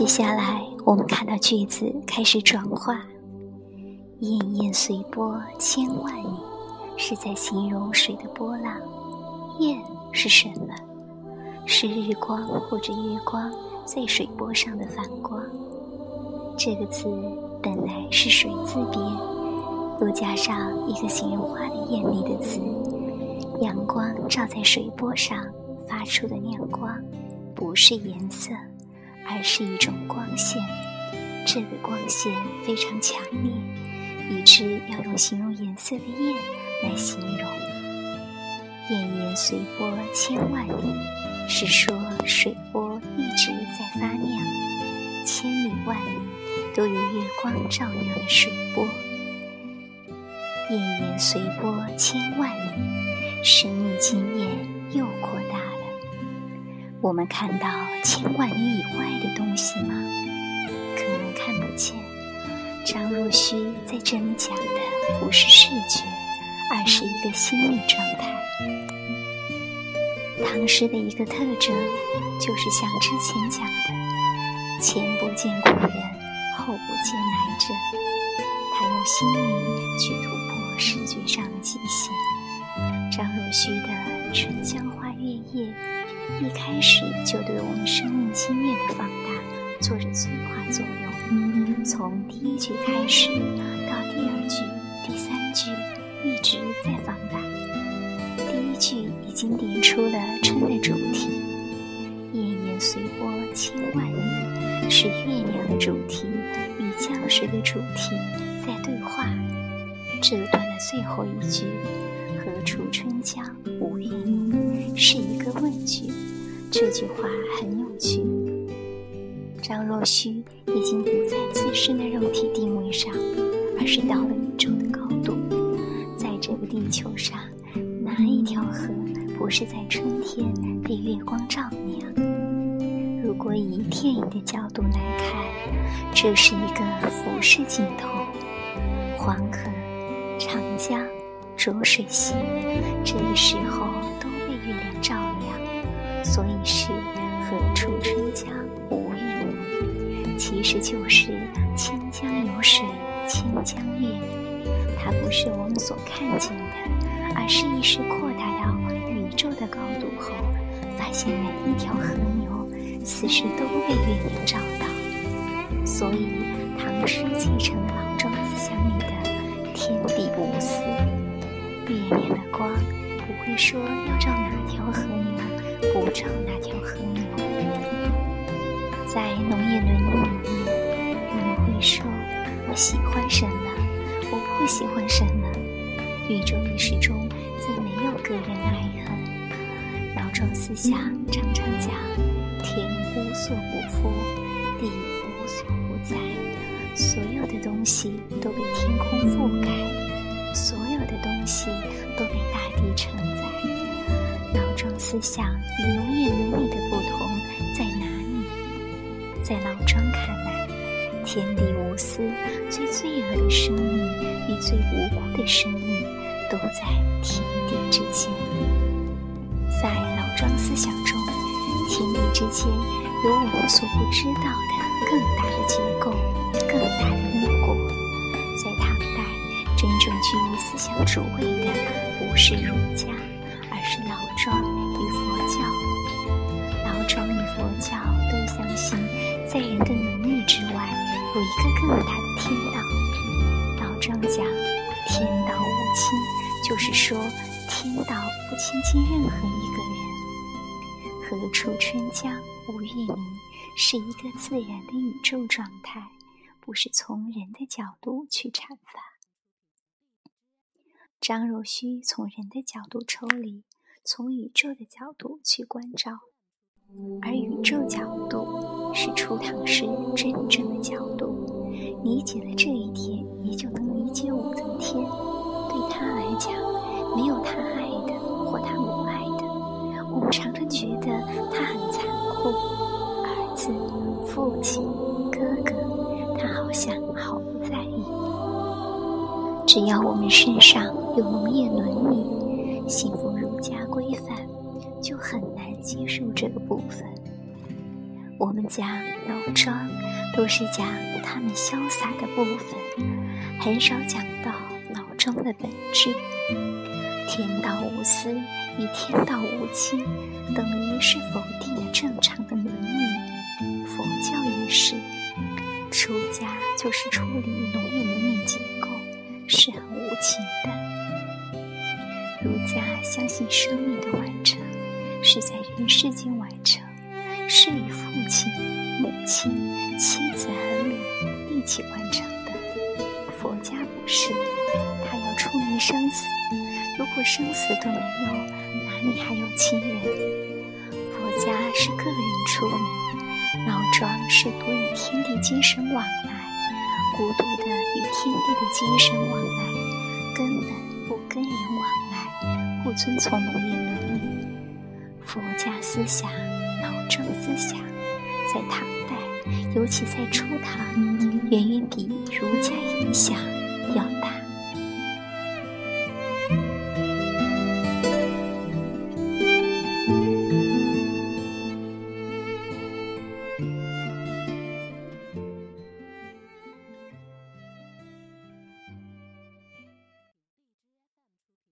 接下来，我们看到句子开始转化，“滟滟随波千万里”是在形容水的波浪。滟是什么？是日光或者月光在水波上的反光。这个词本来是水字边，又加上一个形容花的艳丽的词，阳光照在水波上发出的亮光，不是颜色，而是一种光线。这个光线非常强烈，以致要用形容颜色的艳来形容。滟滟随波千万里，是说水波一直在发亮，千里万里。都有月光照亮的水波，滟滟随波千万里，生命经验又扩大了。我们看到千万里以外的东西吗？可能看不见。张若虚在这里讲的不是视觉，而是一个心理状态。唐诗的一个特征，就是像之前讲的，前不见古人。后不见来者，他用心灵去突破视觉上的极限。张若虚的《春江花月夜》一开始就对我们生命经验的放大做着催化作用，从第一句开始到第二句、第三句一直在放大。第一句已经点出了春的主题，滟滟随波千万里，是月亮的主题与。江水的主题在对话，这段的最后一句“何处春江无月明”是一个问句。这句话很有趣。张若虚已经不在自身的肉体定位上，而是到了宇宙的高度。在这个地球上，哪一条河不是在春天被月光照亮？如果以电影的角度来看，这是一个俯视镜头。黄河、长江、浊水溪，这个时候都月亮照亮，所以是何处春江无月明？其实就是千江有水千江月。它不是我们所看见的，而是意识扩大到宇宙的高度后，发现每一条河流。此时都被月亮照到，所以唐诗继承了老庄思想里的“天地无私”。月亮的光会说要照哪条河流，不照哪条河流。在农业伦理里面，人们会说：“我喜欢什么，我不喜欢什么。”宇宙意识中再没有个人爱恨。老庄思想常常讲。天无所不覆，地无所不在，所有的东西都被天空覆盖，所有的东西都被。思想与农业伦理的不同在哪里？在老庄看来，天地无私，最罪恶的生命与最无辜的生命都在天地之间。在老庄思想中。天地之间有我们所不知道的更大的结构、更大的因果。在唐代，真正居于思想主位的不是儒家，而是老庄。佛教都相信，在人的能力之外，有一个更大的天道。老庄讲“天道无亲”，就是说天道不亲近任何一个人。何处春江无月明，是一个自然的宇宙状态，不是从人的角度去阐发。张若虚从人的角度抽离，从宇宙的角度去关照，而宇宙角度是初唐诗真正的角度。理解了这一点，也就能理解武则天。对他来讲，没有他爱的或他不爱的。我们常常觉得他很残酷，儿子、父亲、哥哥，他好像毫不在意。只要我们身上有农业伦理、信奉儒家规范，就很接受这个部分。我们讲老庄，都是讲他们潇洒的部分，很少讲到老庄的本质。天道无私与天道无亲，等于是否定了正常的伦理。佛教也是，出家就是处理农业伦理结构，是很无情的。儒家相信生命的完整是在人世间完成，是与父亲、母亲、妻子、儿女一起完成的。佛家不是，他要处理生死。如果生死都没有，哪里还有亲人？佛家是个人处理，老庄是独与天地精神往来，孤独的与天地的精神往来，根本不跟人往来，不遵从农业伦。佛家思想、老庄思想，在唐代，尤其在初唐，远远比儒家影响。